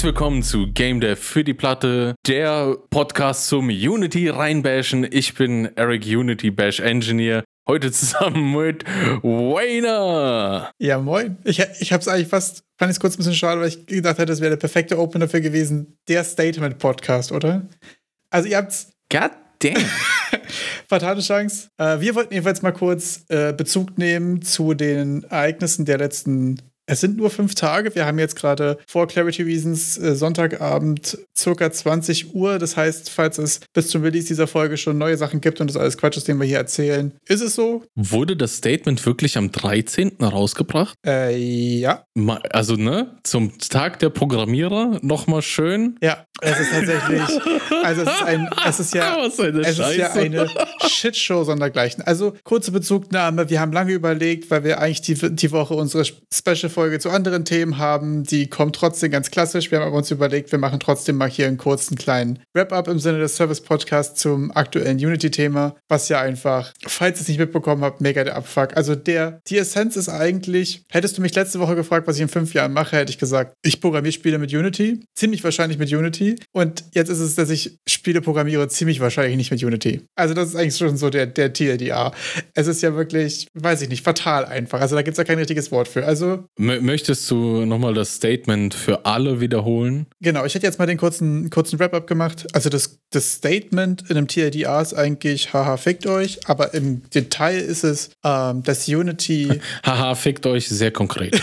Herzlich willkommen zu Game Dev für die Platte, der Podcast zum Unity reinbashen. Ich bin Eric Unity Bash Engineer. Heute zusammen mit Wayner. Ja, moin. Ich, ich habe es eigentlich fast, fand ich es kurz ein bisschen schade, weil ich gedacht hätte, das wäre der perfekte Opener dafür gewesen. Der Statement-Podcast, oder? Also ihr habt's. God damn. Fatale Chance. Äh, wir wollten jedenfalls mal kurz äh, Bezug nehmen zu den Ereignissen der letzten es sind nur fünf Tage. Wir haben jetzt gerade vor Clarity Reasons äh, Sonntagabend circa 20 Uhr. Das heißt, falls es bis zum Release dieser Folge schon neue Sachen gibt und das alles Quatsch ist, den wir hier erzählen, ist es so. Wurde das Statement wirklich am 13. rausgebracht? Äh, ja. Also, ne, zum Tag der Programmierer nochmal schön. Ja, es ist tatsächlich, also es ist ein, es ist ja, es ist ja eine Shitshow sondergleichen. Also, kurze Bezugnahme. Wir haben lange überlegt, weil wir eigentlich die, die Woche unsere Special Folge zu anderen Themen haben. Die kommt trotzdem ganz klassisch. Wir haben aber uns überlegt, wir machen trotzdem mal hier einen kurzen kleinen Wrap-up im Sinne des Service-Podcasts zum aktuellen Unity-Thema, was ja einfach, falls ihr es nicht mitbekommen habt, mega der Abfuck. Also der, die Essenz ist eigentlich, hättest du mich letzte Woche gefragt, was ich in fünf Jahren mache, hätte ich gesagt, ich programmiere Spiele mit Unity. Ziemlich wahrscheinlich mit Unity. Und jetzt ist es, dass ich Spiele programmiere, ziemlich wahrscheinlich nicht mit Unity. Also das ist eigentlich schon so der, der TLDA. Es ist ja wirklich, weiß ich nicht, fatal einfach. Also da gibt es ja kein richtiges Wort für. Also Möchtest du nochmal das Statement für alle wiederholen? Genau, ich hätte jetzt mal den kurzen, kurzen Wrap-up gemacht. Also das, das Statement in einem TLDR ist eigentlich, haha, fickt euch, aber im Detail ist es, ähm, dass Unity. haha, fickt euch sehr konkret.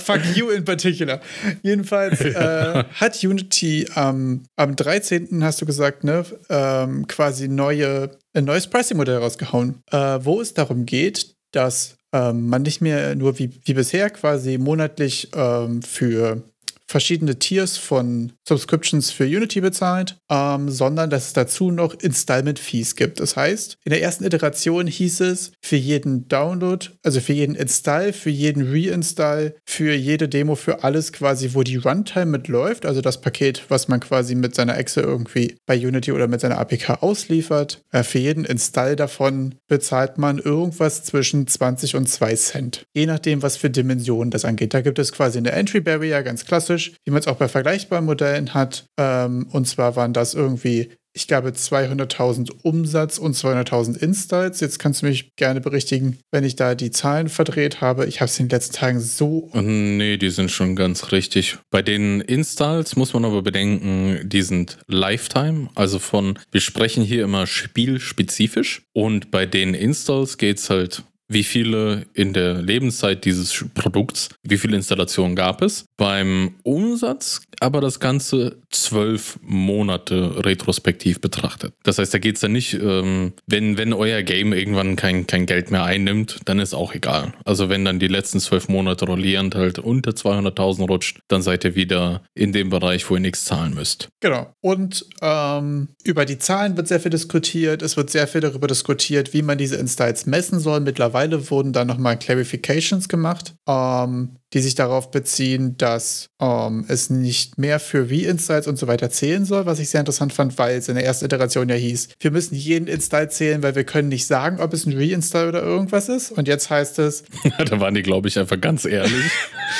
Fuck you in particular. Jedenfalls äh, hat Unity ähm, am 13. hast du gesagt, ne, ähm, quasi neue, ein neues Pricing-Modell rausgehauen, äh, wo es darum geht, dass ähm, man nicht mehr nur wie, wie bisher quasi monatlich ähm, für verschiedene Tiers von Subscriptions für Unity bezahlt, ähm, sondern dass es dazu noch Installment-Fees gibt. Das heißt, in der ersten Iteration hieß es, für jeden Download, also für jeden Install, für jeden Reinstall, für jede Demo, für alles quasi, wo die Runtime mitläuft, also das Paket, was man quasi mit seiner Exe irgendwie bei Unity oder mit seiner APK ausliefert, äh, für jeden Install davon bezahlt man irgendwas zwischen 20 und 2 Cent. Je nachdem, was für Dimensionen das angeht. Da gibt es quasi eine Entry Barrier, ganz klassisch realistisch, wie man es auch bei vergleichbaren Modellen hat. Ähm, und zwar waren das irgendwie, ich glaube, 200.000 Umsatz und 200.000 Installs. Jetzt kannst du mich gerne berichtigen, wenn ich da die Zahlen verdreht habe. Ich habe es in den letzten Tagen so. Nee, die sind schon ganz richtig. Bei den Installs muss man aber bedenken, die sind Lifetime. Also von, wir sprechen hier immer spielspezifisch. Und bei den Installs geht es halt wie viele in der Lebenszeit dieses Produkts, wie viele Installationen gab es. Beim Umsatz aber das Ganze zwölf Monate retrospektiv betrachtet. Das heißt, da geht es dann nicht, ähm, wenn, wenn euer Game irgendwann kein, kein Geld mehr einnimmt, dann ist auch egal. Also wenn dann die letzten zwölf Monate rollierend halt unter 200.000 rutscht, dann seid ihr wieder in dem Bereich, wo ihr nichts zahlen müsst. Genau. Und ähm, über die Zahlen wird sehr viel diskutiert. Es wird sehr viel darüber diskutiert, wie man diese Installs messen soll. Mittlerweile wurden da nochmal Clarifications gemacht. Ähm, die sich darauf beziehen, dass ähm, es nicht mehr für Reinstalls und so weiter zählen soll, was ich sehr interessant fand, weil es in der ersten Iteration ja hieß, wir müssen jeden Install zählen, weil wir können nicht sagen, ob es ein Reinstall oder irgendwas ist. Und jetzt heißt es. da waren die, glaube ich, einfach ganz ehrlich.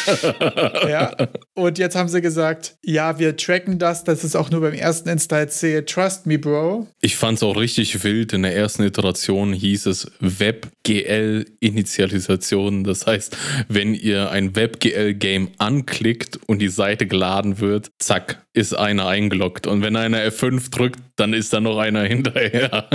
ja. Und jetzt haben sie gesagt, ja, wir tracken das, dass es auch nur beim ersten Install zählt. Trust me, Bro. Ich fand es auch richtig wild. In der ersten Iteration hieß es WebGL-Initialisation. Das heißt, wenn ihr ein WebGL-Game anklickt und die Seite geladen wird, zack, ist einer eingeloggt. Und wenn einer F5 drückt, dann ist da noch einer hinterher.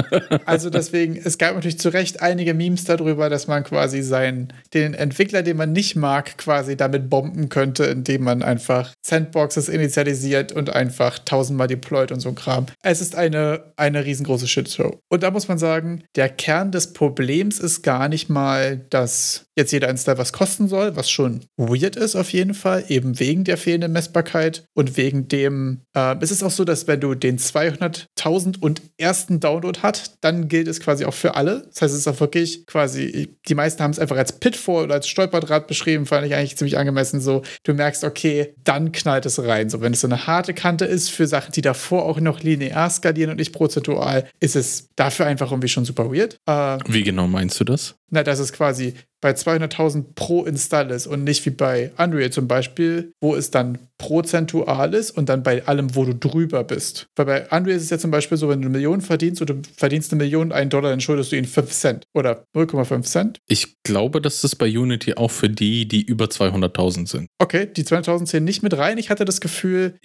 also deswegen, es gab natürlich zu Recht einige Memes darüber, dass man quasi seinen, den Entwickler, den man nicht mag, quasi damit bomben könnte, indem man einfach Sandboxes initialisiert und einfach tausendmal deployt und so ein Kram. Es ist eine, eine riesengroße Shitshow. Und da muss man sagen, der Kern des Problems ist gar nicht mal, dass jetzt jeder Install was kosten soll, was schon weird ist auf jeden Fall, eben wegen der fehlenden Messbarkeit und wegen dem, äh, es ist auch so, dass wenn du den 200.000 und ersten Download hat, dann gilt es quasi auch für alle. Das heißt, es ist auch wirklich quasi, die meisten haben es einfach als Pitfall oder als Stolperdraht beschrieben, fand ich eigentlich ziemlich angemessen so. Du merkst, okay, dann knallt es rein. So, wenn es so eine harte Kante ist für Sachen, die davor auch noch linear skalieren und nicht prozentual, ist es dafür einfach irgendwie schon super weird. Äh, Wie genau meinst du das? Na, das ist quasi bei 200.000 pro Install ist und nicht wie bei Unreal zum Beispiel, wo es dann prozentual ist und dann bei allem, wo du drüber bist. Weil bei Unreal ist es ja zum Beispiel so, wenn du eine Million verdienst und du verdienst eine Million, einen Dollar, dann schuldest du ihnen 5 Cent oder 0,5 Cent. Ich glaube, das ist bei Unity auch für die, die über 200.000 sind. Okay, die 200.000 zählen nicht mit rein. Ich hatte das Gefühl.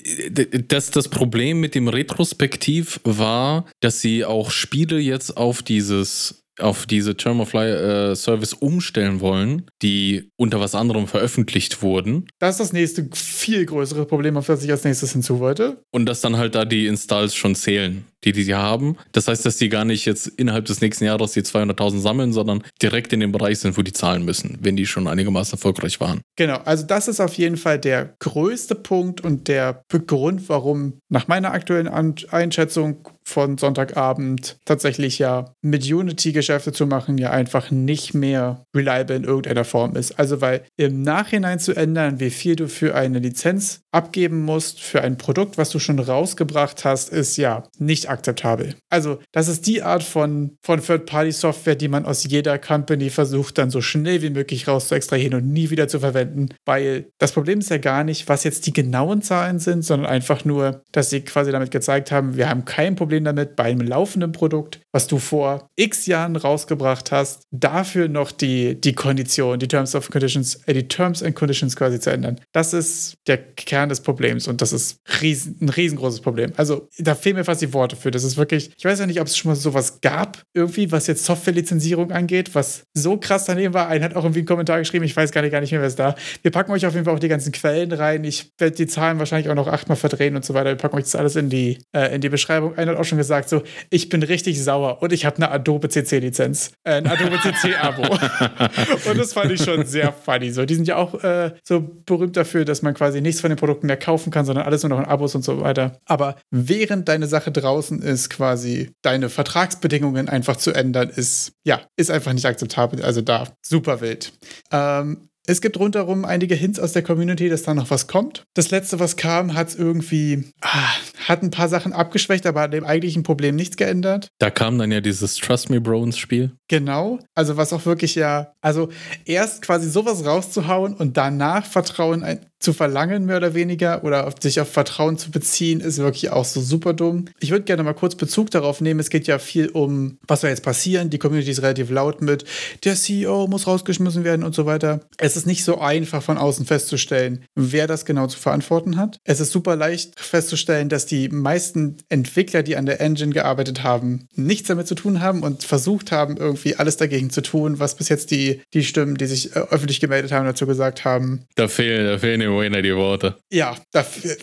Das, das Problem mit dem Retrospektiv war, dass sie auch Spiele jetzt auf dieses auf diese Term of Life äh, Service umstellen wollen, die unter was anderem veröffentlicht wurden. Das ist das nächste viel größere Problem, auf das ich als nächstes hinzu wollte. Und dass dann halt da die Installs schon zählen, die die sie haben. Das heißt, dass die gar nicht jetzt innerhalb des nächsten Jahres die 200.000 sammeln, sondern direkt in dem Bereich sind, wo die zahlen müssen, wenn die schon einigermaßen erfolgreich waren. Genau, also das ist auf jeden Fall der größte Punkt und der Grund, warum nach meiner aktuellen Einschätzung von Sonntagabend tatsächlich ja mit Unity Geschäfte zu machen, ja einfach nicht mehr reliable in irgendeiner Form ist. Also weil im Nachhinein zu ändern, wie viel du für eine Lizenz abgeben musst, für ein Produkt, was du schon rausgebracht hast, ist ja nicht akzeptabel. Also das ist die Art von, von Third-Party-Software, die man aus jeder Company versucht dann so schnell wie möglich raus zu extrahieren und nie wieder zu verwenden, weil das Problem ist ja gar nicht, was jetzt die genauen Zahlen sind, sondern einfach nur, dass sie quasi damit gezeigt haben, wir haben kein Problem Problem damit, bei einem laufenden Produkt, was du vor x Jahren rausgebracht hast, dafür noch die, die Kondition, die Terms of Conditions, äh, die Terms and Conditions quasi zu ändern. Das ist der Kern des Problems und das ist riesen, ein riesengroßes Problem. Also da fehlen mir fast die Worte für. Das ist wirklich, ich weiß ja nicht, ob es schon mal sowas gab, irgendwie, was jetzt Softwarelizenzierung angeht, was so krass daneben war. Einer hat auch irgendwie einen Kommentar geschrieben, ich weiß gar nicht, gar nicht mehr, wer ist da. Wir packen euch auf jeden Fall auch die ganzen Quellen rein. Ich werde die Zahlen wahrscheinlich auch noch achtmal verdrehen und so weiter. Wir packen euch das alles in die, äh, in die Beschreibung. Einer hat auch schon gesagt, so, ich bin richtig sauer und ich habe eine Adobe CC-Lizenz, äh, ein Adobe CC-Abo. und das fand ich schon sehr funny. So, die sind ja auch äh, so berühmt dafür, dass man quasi nichts von den Produkten mehr kaufen kann, sondern alles nur noch in Abos und so weiter. Aber während deine Sache draußen ist, quasi deine Vertragsbedingungen einfach zu ändern, ist, ja, ist einfach nicht akzeptabel. Also da, super wild. Ähm, es gibt rundherum einige Hints aus der Community, dass da noch was kommt. Das letzte, was kam, hat irgendwie, ah, hat ein paar Sachen abgeschwächt, aber hat dem eigentlichen Problem nichts geändert. Da kam dann ja dieses Trust Me Bro ins Spiel. Genau. Also was auch wirklich ja, also erst quasi sowas rauszuhauen und danach Vertrauen ein, zu verlangen, mehr oder weniger, oder sich auf Vertrauen zu beziehen, ist wirklich auch so super dumm. Ich würde gerne mal kurz Bezug darauf nehmen. Es geht ja viel um, was soll jetzt passieren. Die Community ist relativ laut mit, der CEO muss rausgeschmissen werden und so weiter. Es ist nicht so einfach von außen festzustellen, wer das genau zu verantworten hat. Es ist super leicht festzustellen, dass die meisten Entwickler, die an der Engine gearbeitet haben, nichts damit zu tun haben und versucht haben, irgendwie alles dagegen zu tun, was bis jetzt die, die Stimmen, die sich äh, öffentlich gemeldet haben, dazu gesagt haben. Da fehlen, da fehlen Wayne die Worte. Ja, dafür,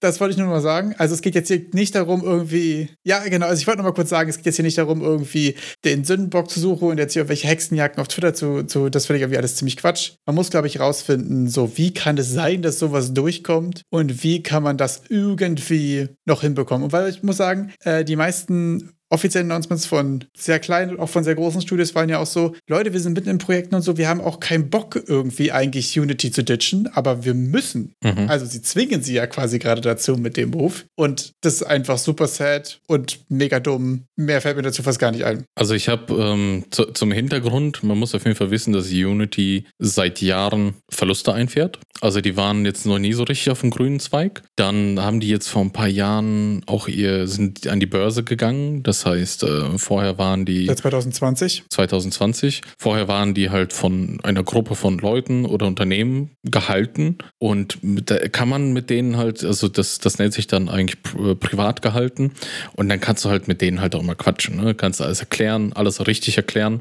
das wollte ich nur mal sagen. Also es geht jetzt hier nicht darum, irgendwie. Ja, genau, also ich wollte nur mal kurz sagen, es geht jetzt hier nicht darum, irgendwie den Sündenbock zu suchen und jetzt hier irgendwelche Hexenjagden auf Twitter zu. zu das finde ich irgendwie alles ziemlich Quatsch. Man muss, glaube ich, rausfinden, so wie kann es sein, dass sowas durchkommt und wie kann man das irgendwie noch hinbekommen. Und weil ich muss sagen, äh, die meisten offiziellen Announcements von sehr kleinen und auch von sehr großen Studios waren ja auch so, Leute, wir sind mitten in Projekten und so, wir haben auch keinen Bock irgendwie eigentlich Unity zu ditchen, aber wir müssen. Mhm. Also sie zwingen sie ja quasi gerade dazu mit dem Move und das ist einfach super sad und mega dumm. Mehr fällt mir dazu fast gar nicht ein. Also ich habe ähm, zu, zum Hintergrund, man muss auf jeden Fall wissen, dass Unity seit Jahren Verluste einfährt. Also die waren jetzt noch nie so richtig auf dem grünen Zweig. Dann haben die jetzt vor ein paar Jahren auch ihr, sind an die Börse gegangen. Das das heißt, äh, vorher waren die. 2020? 2020. Vorher waren die halt von einer Gruppe von Leuten oder Unternehmen gehalten. Und da kann man mit denen halt, also das, das nennt sich dann eigentlich äh, privat gehalten. Und dann kannst du halt mit denen halt auch mal quatschen. Ne? Kannst alles erklären, alles richtig erklären.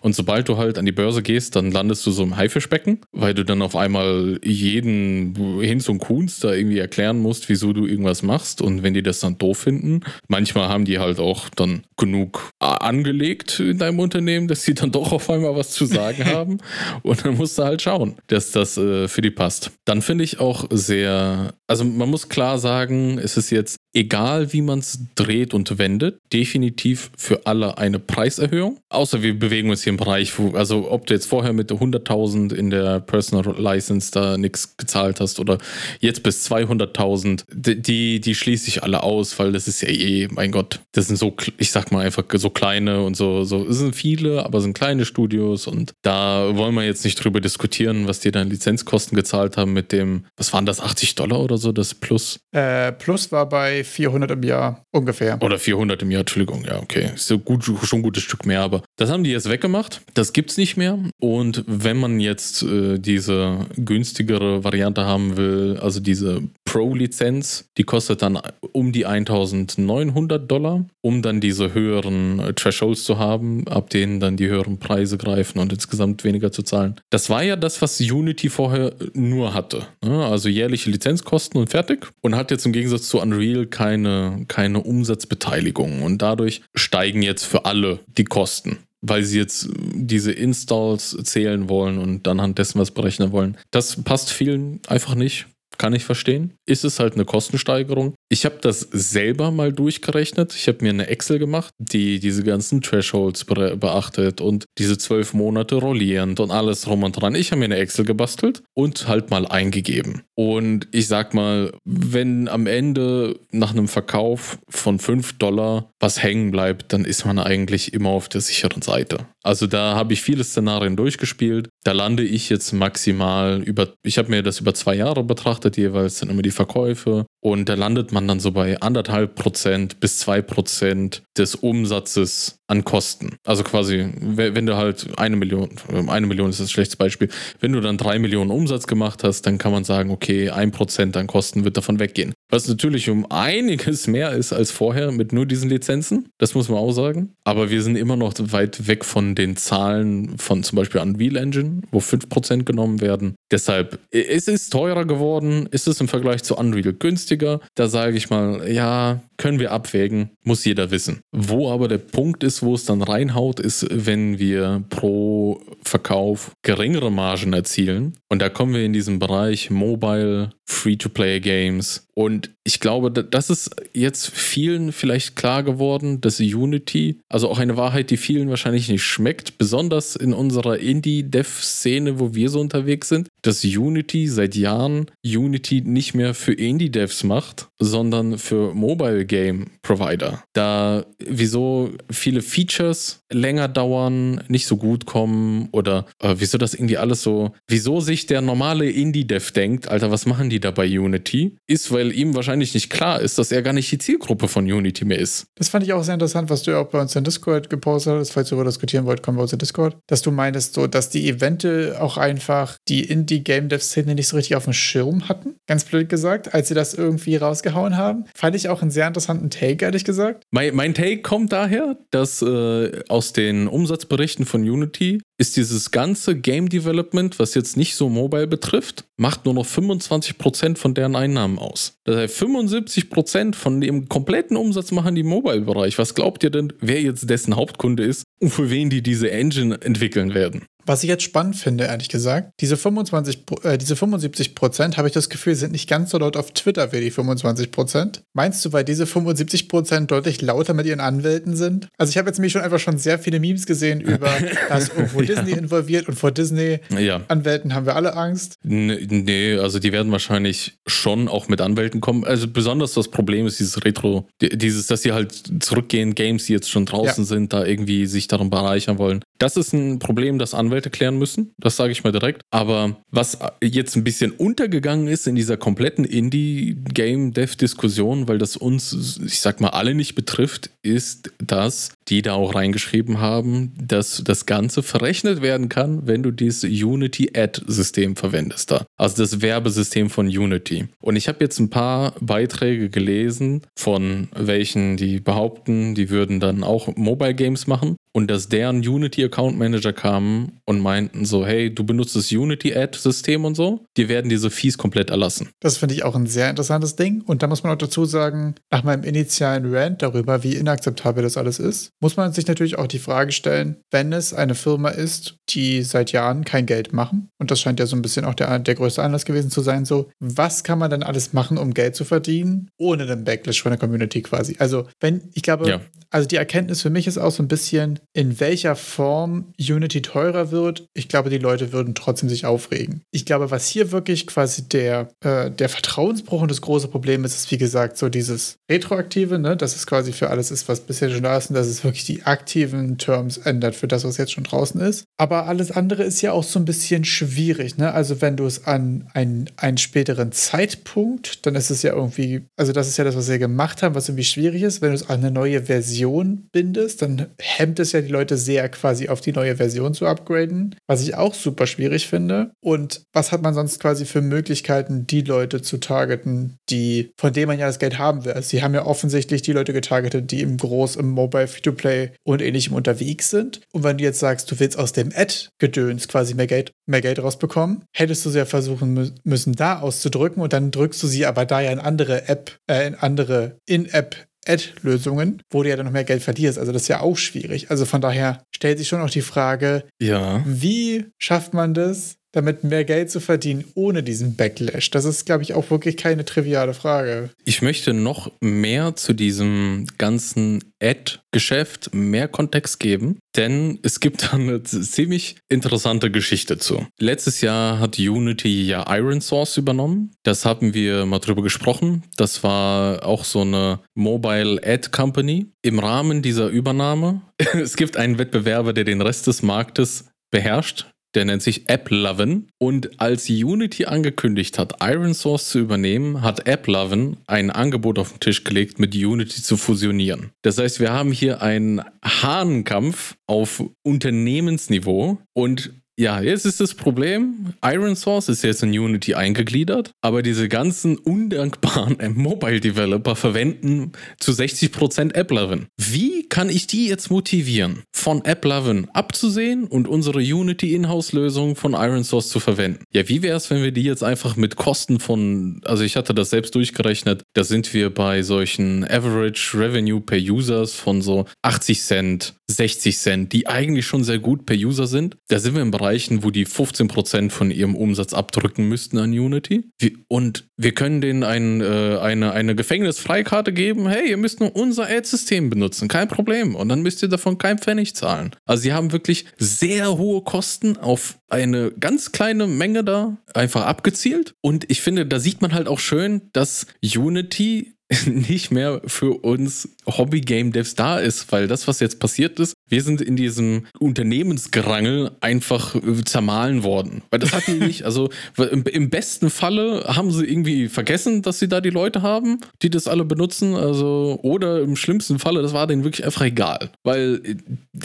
Und sobald du halt an die Börse gehst, dann landest du so im Haifischbecken, weil du dann auf einmal jeden Hinz und Kunst da irgendwie erklären musst, wieso du irgendwas machst. Und wenn die das dann doof finden, manchmal haben die halt auch dann genug angelegt in deinem Unternehmen, dass sie dann doch auf einmal was zu sagen haben. Und dann musst du halt schauen, dass das äh, für die passt. Dann finde ich auch sehr, also man muss klar sagen, es ist jetzt egal, wie man es dreht und wendet, definitiv für alle eine Preiserhöhung. Außer wir bewegen uns hier im Bereich, wo, also ob du jetzt vorher mit 100.000 in der Personal License da nichts gezahlt hast oder jetzt bis 200.000, die, die schließe ich alle aus, weil das ist ja eh, mein Gott, das sind so ich sag mal einfach so kleine und so, so, es sind viele, aber sind kleine Studios und da wollen wir jetzt nicht drüber diskutieren, was die dann Lizenzkosten gezahlt haben mit dem, was waren das, 80 Dollar oder so, das Plus? Äh, Plus war bei 400 im Jahr ungefähr. Oder 400 im Jahr, Entschuldigung, ja, okay. Ist so gut, schon ein gutes Stück mehr, aber das haben die jetzt weggemacht. Das gibt's nicht mehr. Und wenn man jetzt äh, diese günstigere Variante haben will, also diese Pro-Lizenz, die kostet dann um die 1900 Dollar, um dann diese höheren äh, Thresholds zu haben, ab denen dann die höheren Preise greifen und insgesamt weniger zu zahlen. Das war ja das, was Unity vorher nur hatte. Ne? Also jährliche Lizenzkosten und fertig. Und hat jetzt im Gegensatz zu Unreal keine, keine Umsatzbeteiligung. Und dadurch steigen jetzt für alle die Kosten weil sie jetzt diese Installs zählen wollen und anhand dessen was berechnen wollen. Das passt vielen einfach nicht. Kann ich verstehen. Ist es halt eine Kostensteigerung. Ich habe das selber mal durchgerechnet. Ich habe mir eine Excel gemacht, die diese ganzen Thresholds beachtet und diese zwölf Monate rollierend und alles drum und dran. Ich habe mir eine Excel gebastelt und halt mal eingegeben. Und ich sag mal, wenn am Ende nach einem Verkauf von 5 Dollar was hängen bleibt, dann ist man eigentlich immer auf der sicheren Seite. Also da habe ich viele Szenarien durchgespielt. Da lande ich jetzt maximal über, ich habe mir das über zwei Jahre betrachtet, jeweils dann immer die Verkäufe. Und da landet man dann so bei anderthalb Prozent bis zwei Prozent des Umsatzes an Kosten. Also quasi, wenn du halt eine Million, eine Million ist das schlechtes Beispiel, wenn du dann drei Millionen Umsatz gemacht hast, dann kann man sagen, okay, ein Prozent an Kosten wird davon weggehen. Was natürlich um einiges mehr ist als vorher mit nur diesen Lizenzen, das muss man auch sagen. Aber wir sind immer noch weit weg von den Zahlen von zum Beispiel Unreal Engine, wo 5% genommen werden. Deshalb, es ist teurer geworden, ist es im Vergleich zu Unreal günstiger. Da sage ich mal, ja, können wir abwägen, muss jeder wissen. Wo aber der Punkt ist, wo es dann reinhaut, ist, wenn wir pro Verkauf geringere Margen erzielen. Und da kommen wir in diesen Bereich Mobile, Free-to-Play-Games. Und ich glaube, das ist jetzt vielen vielleicht klar geworden, dass Unity, also auch eine Wahrheit, die vielen wahrscheinlich nicht schmeckt, besonders in unserer Indie-Dev-Szene, wo wir so unterwegs sind, dass Unity seit Jahren Unity nicht mehr für Indie-Devs macht, sondern für Mobile-Game-Provider. Da wieso viele Features länger dauern, nicht so gut kommen oder äh, wieso das irgendwie alles so, wieso sich der normale Indie-Dev denkt, Alter, was machen die da bei Unity, ist, weil ihm wahrscheinlich nicht klar ist, dass er gar nicht die Zielgruppe von Unity mehr ist. Das fand ich auch sehr interessant, was du ja auch bei uns in Discord gepostet hast, falls ihr darüber diskutieren wollt, kommen wir uns in Discord, dass du meinst, so, dass die Evente auch einfach die Indie-Game-Dev-Szene nicht so richtig auf dem Schirm hatten, ganz blöd gesagt, als sie das irgendwie rausgehauen haben. Fand ich auch einen sehr interessanten Take, ehrlich gesagt. Mein, mein Take kommt daher, dass äh, aus den Umsatzberichten von Unity ist dieses ganze Game Development, was jetzt nicht so Mobile betrifft, macht nur noch 25% von deren Einnahmen aus. Das heißt, 75% von dem kompletten Umsatz machen die Mobile-Bereich. Was glaubt ihr denn, wer jetzt dessen Hauptkunde ist und für wen die diese Engine entwickeln werden? Was ich jetzt spannend finde, ehrlich gesagt, diese 25, äh, diese 75 Prozent, habe ich das Gefühl, sind nicht ganz so laut auf Twitter wie die 25 Prozent. Meinst du, weil diese 75 Prozent deutlich lauter mit ihren Anwälten sind? Also ich habe jetzt nämlich schon einfach schon sehr viele Memes gesehen über, da ist irgendwo ja. Disney involviert und vor Disney-Anwälten ja. haben wir alle Angst. Nee, also die werden wahrscheinlich schon auch mit Anwälten kommen. Also besonders das Problem ist dieses Retro, dieses, dass sie halt zurückgehen, Games, die jetzt schon draußen ja. sind, da irgendwie sich darum bereichern wollen. Das ist ein Problem, das Anwälte klären müssen. Das sage ich mal direkt. Aber was jetzt ein bisschen untergegangen ist in dieser kompletten Indie-Game-Dev-Diskussion, weil das uns, ich sag mal, alle nicht betrifft, ist, dass die da auch reingeschrieben haben, dass das Ganze verrechnet werden kann, wenn du dieses Unity-Ad-System verwendest da. Also das Werbesystem von Unity. Und ich habe jetzt ein paar Beiträge gelesen von welchen, die behaupten, die würden dann auch Mobile Games machen und dass deren Unity Account Manager kamen und meinten so, hey, du benutzt das Unity Ad System und so, dir werden diese Fees komplett erlassen. Das finde ich auch ein sehr interessantes Ding und da muss man auch dazu sagen, nach meinem initialen Rant darüber, wie inakzeptabel das alles ist, muss man sich natürlich auch die Frage stellen, wenn es eine Firma ist, die seit Jahren kein Geld machen und das scheint ja so ein bisschen auch der, der größte Anlass gewesen zu sein, so, was kann man denn alles machen, um Geld zu verdienen, ohne den Backlash von der Community quasi? Also, wenn, ich glaube, ja. also die Erkenntnis für mich ist auch so ein bisschen, in welcher Form Unity teurer wird, ich glaube, die Leute würden trotzdem sich aufregen. Ich glaube, was hier wirklich quasi der, äh, der Vertrauensbruch und das große Problem ist, ist, wie gesagt, so dieses Retroaktive, ne? dass es quasi für alles ist, was bisher schon da ist und dass es wirklich die aktiven Terms ändert für das, was jetzt schon draußen ist. Aber alles andere ist ja auch so ein bisschen schwierig. Ne? Also wenn du es an einen, einen späteren Zeitpunkt, dann ist es ja irgendwie, also das ist ja das, was wir gemacht haben, was irgendwie schwierig ist. Wenn du es an eine neue Version bindest, dann hemmt es ja die Leute sehr, quasi auf die neue Version zu upgraden, was ich auch super schwierig finde. Und was hat man sonst quasi für Möglichkeiten, die Leute zu targeten, die, von denen man ja das Geld haben will? Also sie haben ja offensichtlich die Leute getargetet, die im Groß, im Mobile, Free-to-Play und ähnlichem unterwegs sind. Und wenn du jetzt sagst, du willst aus dem Ad-Gedöns quasi mehr Geld, mehr Geld rausbekommen, hättest du sie ja versuchen müssen, da auszudrücken und dann drückst du sie aber da ja in andere App, äh, in andere In-App Ad-Lösungen, wo du ja dann noch mehr Geld verlierst. Also das ist ja auch schwierig. Also von daher stellt sich schon auch die Frage, ja. wie schafft man das, damit mehr Geld zu verdienen ohne diesen Backlash? Das ist, glaube ich, auch wirklich keine triviale Frage. Ich möchte noch mehr zu diesem ganzen Ad-Geschäft mehr Kontext geben, denn es gibt da eine ziemlich interessante Geschichte zu. Letztes Jahr hat Unity ja Iron Source übernommen. Das haben wir mal drüber gesprochen. Das war auch so eine Mobile Ad Company. Im Rahmen dieser Übernahme, es gibt einen Wettbewerber, der den Rest des Marktes beherrscht. Der nennt sich AppLovin. Und als Unity angekündigt hat, Iron Source zu übernehmen, hat AppLovin ein Angebot auf den Tisch gelegt, mit Unity zu fusionieren. Das heißt, wir haben hier einen Hahnenkampf auf Unternehmensniveau und ja, jetzt ist das Problem, Iron Source ist jetzt in Unity eingegliedert, aber diese ganzen undankbaren Mobile Developer verwenden zu 60% AppLovin. Wie kann ich die jetzt motivieren, von AppLovin abzusehen und unsere Unity Inhouse-Lösung von Iron Source zu verwenden? Ja, wie wäre es, wenn wir die jetzt einfach mit Kosten von, also ich hatte das selbst durchgerechnet, da sind wir bei solchen Average Revenue per Users von so 80 Cent, 60 Cent, die eigentlich schon sehr gut per User sind. Da sind wir im Bereichen, wo die 15% von ihrem Umsatz abdrücken müssten an Unity. Und wir können denen ein, äh, eine, eine Gefängnisfreikarte geben. Hey, ihr müsst nur unser Ad-System benutzen, kein Problem. Und dann müsst ihr davon kein Pfennig zahlen. Also sie haben wirklich sehr hohe Kosten auf eine ganz kleine Menge da einfach abgezielt. Und ich finde, da sieht man halt auch schön, dass Unity nicht mehr für uns Hobby-Game-Devs da ist, weil das, was jetzt passiert ist, wir sind in diesem Unternehmensgerangel einfach zermahlen worden. Weil das hatten die nicht, also im, im, besten Falle haben sie irgendwie vergessen, dass sie da die Leute haben, die das alle benutzen, also oder im schlimmsten Falle, das war denen wirklich einfach egal, weil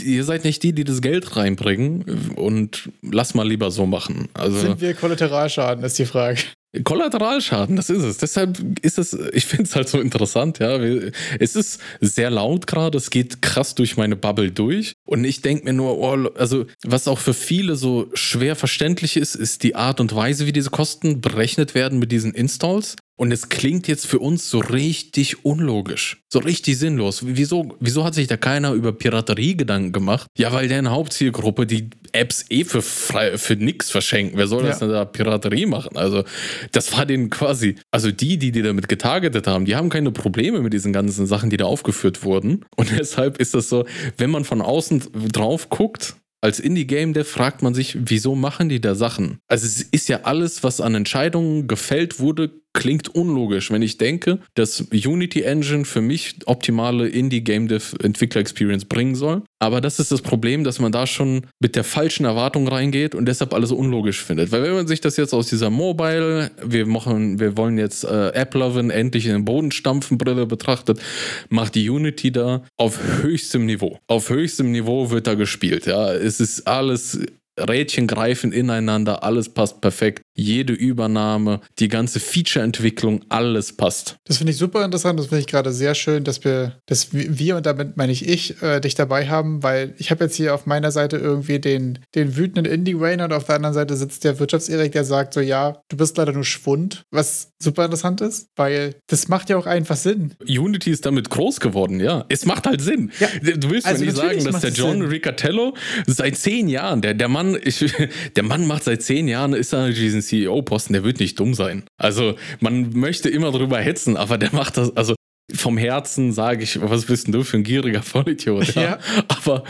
ihr seid nicht die, die das Geld reinbringen und lass mal lieber so machen. Also, sind wir Kollateralschaden, ist die Frage. Kollateralschaden, das ist es. Deshalb ist es, ich finde es halt so interessant, ja. Es ist sehr laut gerade, es geht krass durch meine Bubble durch. Und ich denke mir nur, oh, also, was auch für viele so schwer verständlich ist, ist die Art und Weise, wie diese Kosten berechnet werden mit diesen Installs. Und es klingt jetzt für uns so richtig unlogisch, so richtig sinnlos. Wieso, wieso hat sich da keiner über Piraterie Gedanken gemacht? Ja, weil deren Hauptzielgruppe die Apps eh für, frei, für nix verschenken. Wer soll das denn da Piraterie machen? Also, das war denen quasi, also die, die die damit getargetet haben, die haben keine Probleme mit diesen ganzen Sachen, die da aufgeführt wurden. Und deshalb ist das so, wenn man von außen drauf guckt, als Indie-Game-Dev fragt man sich, wieso machen die da Sachen? Also es ist ja alles, was an Entscheidungen gefällt wurde, klingt unlogisch, wenn ich denke, dass Unity Engine für mich optimale Indie-Game-Dev-Entwickler-Experience bringen soll. Aber das ist das Problem, dass man da schon mit der falschen Erwartung reingeht und deshalb alles unlogisch findet. Weil wenn man sich das jetzt aus dieser Mobile, wir machen, wir wollen jetzt äh, App-Loven endlich in den Boden stampfen Brille betrachtet, macht die Unity da auf höchstem Niveau. Auf höchstem Niveau wird da gespielt. Ja, es ist alles Rädchen greifen ineinander, alles passt perfekt. Jede Übernahme, die ganze Feature-Entwicklung, alles passt. Das finde ich super interessant. Das finde ich gerade sehr schön, dass wir, dass wir und damit meine ich ich, äh, dich dabei haben, weil ich habe jetzt hier auf meiner Seite irgendwie den, den wütenden Indie-Rainer und auf der anderen Seite sitzt der Wirtschaftserik, der sagt so, ja, du bist leider nur Schwund, was super interessant ist, weil das macht ja auch einfach Sinn. Unity ist damit groß geworden, ja. Es macht halt Sinn. Ja. Du willst also mir nicht sagen, dass der John Sinn. Ricatello seit zehn Jahren, der, der Mann Mann, ich, der Mann macht seit zehn Jahren, ist er diesen CEO-Posten, der wird nicht dumm sein. Also man möchte immer drüber hetzen, aber der macht das, also vom Herzen sage ich, was bist denn du für ein gieriger Vollidiot? Ja. ja. Aber,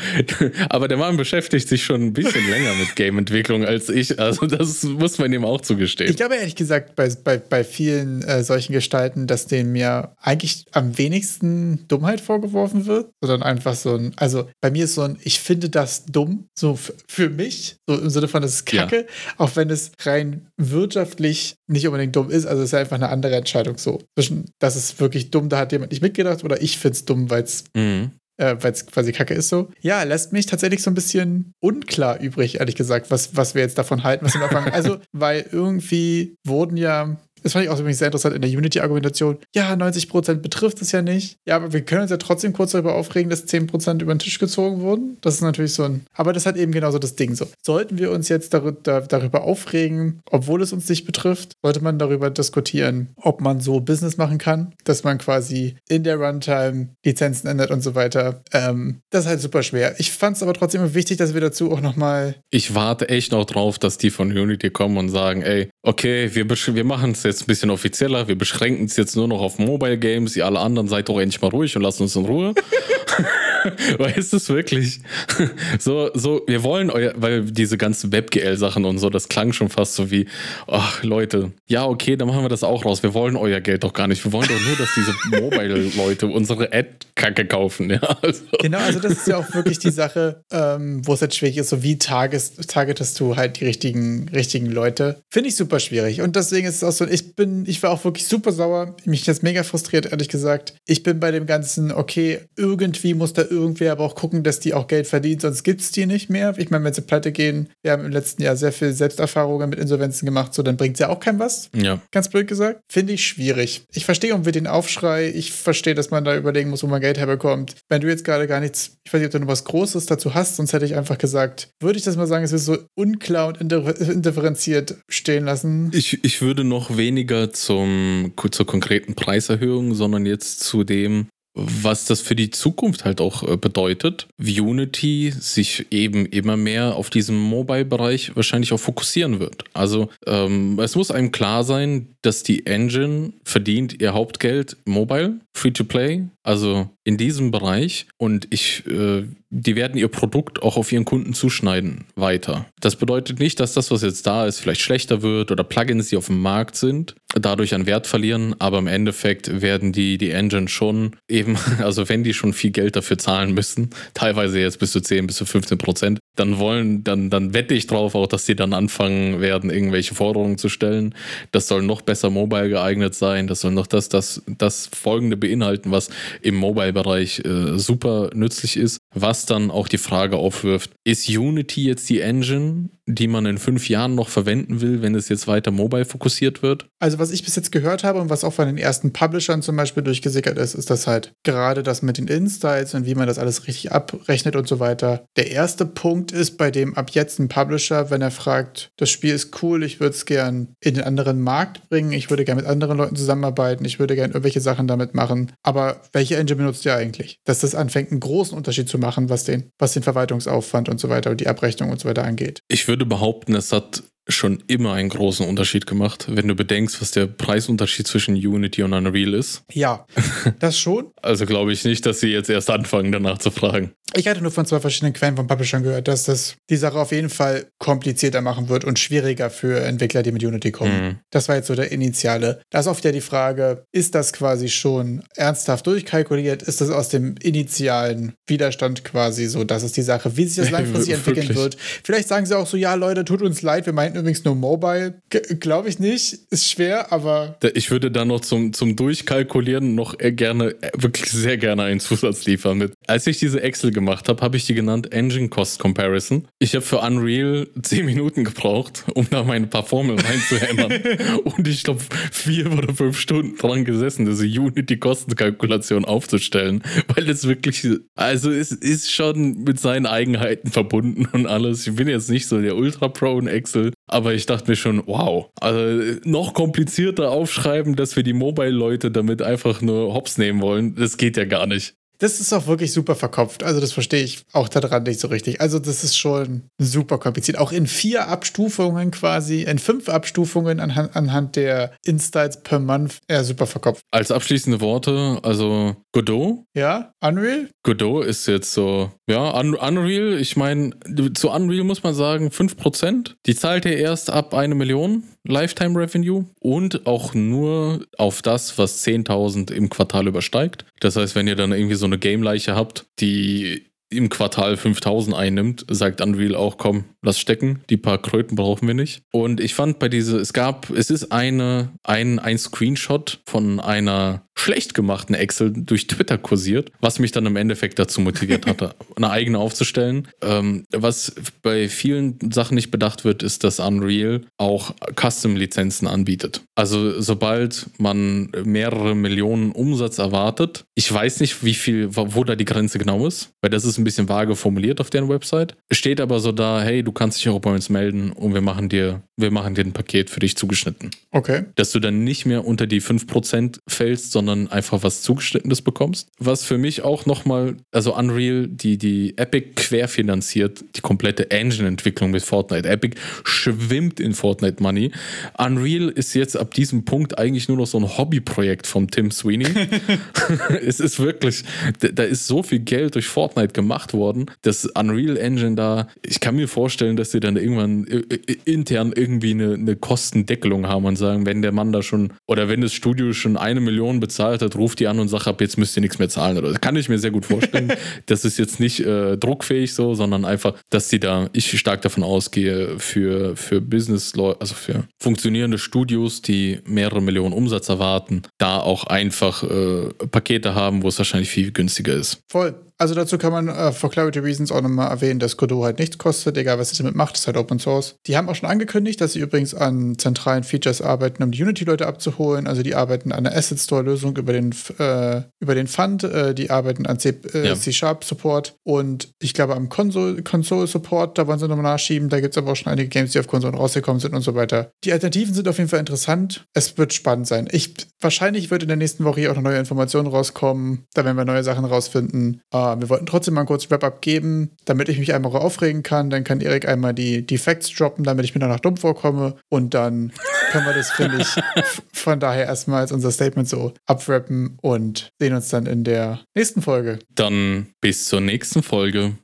aber der Mann beschäftigt sich schon ein bisschen länger mit Game-Entwicklung als ich. Also das muss man ihm auch zugestehen. Ich glaube ehrlich gesagt, bei, bei, bei vielen äh, solchen Gestalten, dass denen mir eigentlich am wenigsten Dummheit vorgeworfen wird, sondern einfach so ein, also bei mir ist so ein, ich finde das dumm, so für mich, so im Sinne von, das ist kacke, ja. auch wenn es rein wirtschaftlich nicht unbedingt dumm ist. Also es ist einfach eine andere Entscheidung so. Zwischen, das ist wirklich dumm, da hat jemand nicht mitgedacht oder ich finde es dumm, weil es mhm äh, weil es quasi kacke ist so. Ja, lässt mich tatsächlich so ein bisschen unklar übrig, ehrlich gesagt, was, was wir jetzt davon halten, was wir anfangen. Also, weil irgendwie wurden ja das fand ich auch sehr interessant in der Unity-Argumentation. Ja, 90% betrifft es ja nicht. Ja, aber wir können uns ja trotzdem kurz darüber aufregen, dass 10% über den Tisch gezogen wurden. Das ist natürlich so ein. Aber das hat eben genauso das Ding so. Sollten wir uns jetzt dar dar darüber aufregen, obwohl es uns nicht betrifft, sollte man darüber diskutieren, ob man so Business machen kann, dass man quasi in der Runtime Lizenzen ändert und so weiter. Ähm, das ist halt super schwer. Ich fand es aber trotzdem wichtig, dass wir dazu auch nochmal. Ich warte echt noch drauf, dass die von Unity kommen und sagen, ey, okay, wir, wir machen es jetzt ein bisschen offizieller. Wir beschränken es jetzt nur noch auf Mobile Games. Ihr alle anderen seid doch endlich mal ruhig und lasst uns in Ruhe. weil ist es wirklich so, so, wir wollen euer, weil diese ganzen WebGL-Sachen und so, das klang schon fast so wie, ach Leute, ja, okay, dann machen wir das auch raus. Wir wollen euer Geld doch gar nicht. Wir wollen doch nur, dass diese Mobile-Leute unsere Ad-Kacke kaufen. Ja, also. Genau, also das ist ja auch wirklich die Sache, ähm, wo es jetzt schwierig ist, so wie targetest, targetest du halt die richtigen, richtigen Leute. Finde ich super schwierig. Und deswegen ist es auch so, ich bin, ich war auch wirklich super sauer, mich jetzt mega frustriert, ehrlich gesagt. Ich bin bei dem Ganzen, okay, irgendwie muss da irgendwer aber auch gucken, dass die auch Geld verdienen, sonst gibt es die nicht mehr. Ich meine, wenn sie pleite gehen, wir haben im letzten Jahr sehr viel Selbsterfahrungen mit Insolvenzen gemacht, so dann bringt es ja auch kein was. Ja. Ganz blöd gesagt. Finde ich schwierig. Ich verstehe irgendwie den Aufschrei. Ich verstehe, dass man da überlegen muss, wo man Geld herbekommt. Wenn du jetzt gerade gar nichts, ich weiß nicht, ob du noch was Großes dazu hast, sonst hätte ich einfach gesagt, würde ich das mal sagen, es ist so unklar und indifferenziert stehen lassen. Ich, ich würde noch weniger zum, zur konkreten Preiserhöhung, sondern jetzt zu dem, was das für die Zukunft halt auch äh, bedeutet, wie Unity sich eben immer mehr auf diesen Mobile-Bereich wahrscheinlich auch fokussieren wird. Also ähm, es muss einem klar sein, dass die Engine verdient ihr Hauptgeld mobile, free-to-play, also in diesem Bereich. Und ich, äh, die werden ihr Produkt auch auf ihren Kunden zuschneiden weiter. Das bedeutet nicht, dass das, was jetzt da ist, vielleicht schlechter wird oder Plugins, die auf dem Markt sind, dadurch an Wert verlieren. Aber im Endeffekt werden die, die Engine schon eben, also wenn die schon viel Geld dafür zahlen müssen, teilweise jetzt bis zu 10, bis zu 15 Prozent, dann wollen, dann, dann wette ich drauf auch, dass sie dann anfangen werden, irgendwelche Forderungen zu stellen. Das soll noch besser mobile geeignet sein. Das soll noch das, das, das folgende beinhalten, was im Mobile-Bereich äh, super nützlich ist. Was dann auch die Frage aufwirft, ist Unity jetzt die Engine, die man in fünf Jahren noch verwenden will, wenn es jetzt weiter mobile fokussiert wird? Also was ich bis jetzt gehört habe und was auch von den ersten Publishern zum Beispiel durchgesickert ist, ist das halt gerade das mit den Insights und wie man das alles richtig abrechnet und so weiter. Der erste Punkt ist, bei dem ab jetzt ein Publisher, wenn er fragt, das Spiel ist cool, ich würde es gern in den anderen Markt bringen, ich würde gern mit anderen Leuten zusammenarbeiten, ich würde gern irgendwelche Sachen damit machen. Aber welche Engine benutzt ihr eigentlich? Dass das anfängt, einen großen Unterschied zu machen, was den, was den Verwaltungsaufwand und so weiter und die Abrechnung und so weiter angeht. Ich würde behaupten, es hat schon immer einen großen Unterschied gemacht, wenn du bedenkst, was der Preisunterschied zwischen Unity und Unreal ist. Ja, das schon. also glaube ich nicht, dass sie jetzt erst anfangen, danach zu fragen. Ich hatte nur von zwei verschiedenen Quellen von Publishern gehört, dass das die Sache auf jeden Fall komplizierter machen wird und schwieriger für Entwickler, die mit Unity kommen. Mhm. Das war jetzt so der Initiale. Da ist oft ja die Frage, ist das quasi schon ernsthaft durchkalkuliert? Ist das aus dem initialen Widerstand quasi so, das ist die Sache, wie sich das langfristig entwickeln wird? Vielleicht sagen sie auch so, ja Leute, tut uns leid, wir meinten übrigens nur Mobile. Glaube ich nicht, ist schwer, aber... Ich würde da noch zum, zum Durchkalkulieren noch gerne, wirklich sehr gerne einen Zusatz liefern mit. Als ich diese Excel gemacht habe, habe ich die genannt Engine Cost Comparison. Ich habe für Unreal 10 Minuten gebraucht, um da meine paar Formeln reinzuhämmern. Und ich glaube, vier oder fünf Stunden dran gesessen, diese Unity-Kostenkalkulation aufzustellen. Weil das wirklich, also es ist schon mit seinen Eigenheiten verbunden und alles. Ich bin jetzt nicht so der Ultra-Pro in Excel, aber ich dachte mir schon, wow, also noch komplizierter aufschreiben, dass wir die Mobile-Leute damit einfach nur hops nehmen wollen, das geht ja gar nicht. Das ist auch wirklich super verkopft. Also das verstehe ich auch daran nicht so richtig. Also das ist schon super kompliziert. Auch in vier Abstufungen quasi, in fünf Abstufungen anhand, anhand der Installs per Month. Ja, super verkopft. Als abschließende Worte, also Godot. Ja, Unreal. Godot ist jetzt so, ja, Un Unreal. Ich meine, zu Unreal muss man sagen, 5%. Die zahlt ihr erst ab eine Million Lifetime Revenue und auch nur auf das, was 10.000 im Quartal übersteigt. Das heißt, wenn ihr dann irgendwie so eine Game-Leiche habt, die im Quartal 5000 einnimmt, sagt Unreal auch, komm, lass stecken, die paar Kröten brauchen wir nicht. Und ich fand bei diese, es gab, es ist eine, ein, ein Screenshot von einer schlecht gemachten Excel durch Twitter kursiert, was mich dann im Endeffekt dazu motiviert hatte, eine eigene aufzustellen. Ähm, was bei vielen Sachen nicht bedacht wird, ist, dass Unreal auch Custom-Lizenzen anbietet. Also sobald man mehrere Millionen Umsatz erwartet, ich weiß nicht, wie viel, wo da die Grenze genau ist, weil das ist ein bisschen vage formuliert auf deren Website. Steht aber so da, hey, du kannst dich auch bei uns melden und wir machen dir, wir machen dir ein Paket für dich zugeschnitten. Okay. Dass du dann nicht mehr unter die 5% fällst, sondern sondern einfach was zugeschnittenes bekommst. Was für mich auch nochmal, also Unreal, die, die Epic querfinanziert, die komplette Engine-Entwicklung mit Fortnite. Epic schwimmt in Fortnite Money. Unreal ist jetzt ab diesem Punkt eigentlich nur noch so ein Hobbyprojekt vom Tim Sweeney. es ist wirklich, da ist so viel Geld durch Fortnite gemacht worden, dass Unreal Engine da, ich kann mir vorstellen, dass sie dann irgendwann äh, äh, intern irgendwie eine, eine Kostendeckelung haben und sagen, wenn der Mann da schon oder wenn das Studio schon eine Million bezahlt, bezahlt hat, ruft die an und sagt ab, jetzt müsst ihr nichts mehr zahlen. Oder das kann ich mir sehr gut vorstellen. das ist jetzt nicht äh, druckfähig so, sondern einfach, dass die da, ich stark davon ausgehe, für, für Business, also für funktionierende Studios, die mehrere Millionen Umsatz erwarten, da auch einfach äh, Pakete haben, wo es wahrscheinlich viel günstiger ist. Voll. Also dazu kann man uh, for clarity reasons auch nochmal erwähnen, dass Godot halt nichts kostet, egal was es damit macht, ist halt Open Source. Die haben auch schon angekündigt, dass sie übrigens an zentralen Features arbeiten, um die Unity-Leute abzuholen. Also die arbeiten an der Asset Store-Lösung über den äh, über den Fund, äh, die arbeiten an äh, C-Sharp-Support und ich glaube am Console-Support, da wollen sie nochmal nachschieben. Da gibt es aber auch schon einige Games, die auf Konsolen rausgekommen sind und so weiter. Die Alternativen sind auf jeden Fall interessant. Es wird spannend sein. Ich, wahrscheinlich wird in der nächsten Woche hier auch noch neue Informationen rauskommen. Da werden wir neue Sachen rausfinden. Uh, wir wollten trotzdem mal kurz Wrap-up geben, damit ich mich einmal aufregen kann. Dann kann Erik einmal die, die Facts droppen, damit ich mir danach dumm vorkomme. Und dann können wir das, finde ich, von daher erstmal als unser Statement so abwrappen und sehen uns dann in der nächsten Folge. Dann bis zur nächsten Folge.